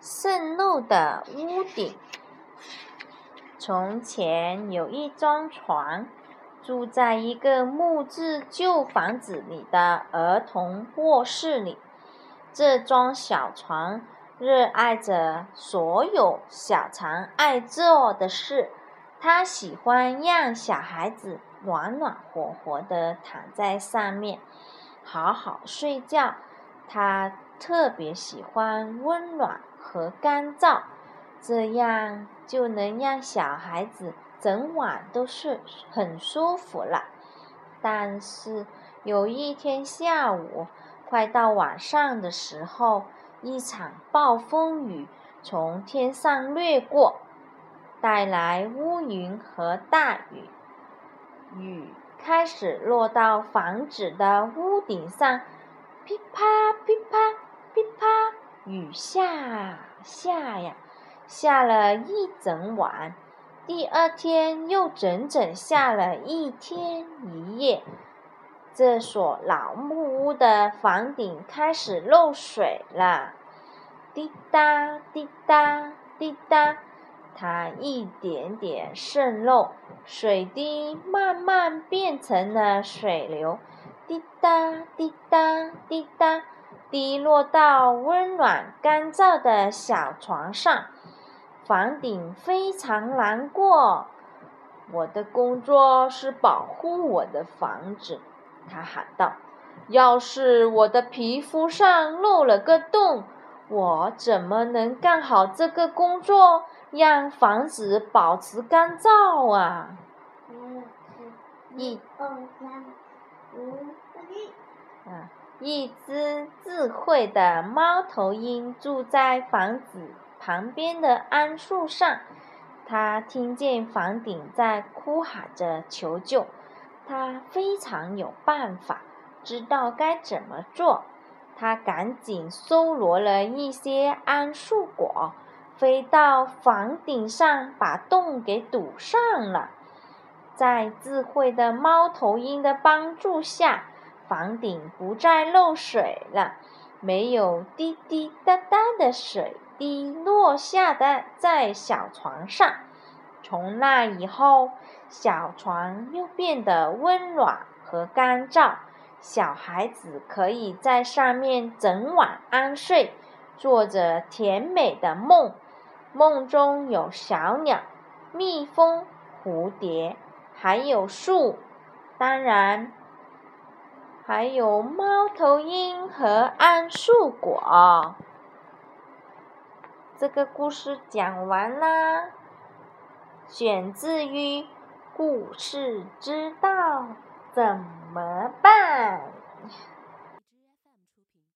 渗漏的屋顶。从前有一张床，住在一个木质旧房子里的儿童卧室里。这张小床热爱着所有小常爱做的事。他喜欢让小孩子暖暖和和的躺在上面，好好睡觉。他特别喜欢温暖和干燥，这样就能让小孩子整晚都睡很舒服了。但是有一天下午，快到晚上的时候，一场暴风雨从天上掠过。带来乌云和大雨，雨开始落到房子的屋顶上，噼啪噼啪噼啪，雨下下呀，下了一整晚。第二天又整整下了一天一夜，这所老木屋的房顶开始漏水了，滴答滴答滴答。它一点点渗漏，水滴慢慢变成了水流，滴答滴答滴答，滴落到温暖干燥的小床上。房顶非常难过。我的工作是保护我的房子，他喊道。要是我的皮肤上漏了个洞，我怎么能干好这个工作？让房子保持干燥啊！一、二、三、啊，一只智慧的猫头鹰住在房子旁边的桉树上。它听见房顶在哭喊着求救，它非常有办法，知道该怎么做。它赶紧搜罗了一些桉树果。飞到房顶上，把洞给堵上了。在智慧的猫头鹰的帮助下，房顶不再漏水了，没有滴滴答答的水滴落下的在小床上。从那以后，小床又变得温暖和干燥，小孩子可以在上面整晚安睡，做着甜美的梦。梦中有小鸟、蜜蜂、蝴蝶，还有树，当然还有猫头鹰和桉树果。这个故事讲完啦，选自于《故事知道怎么办》。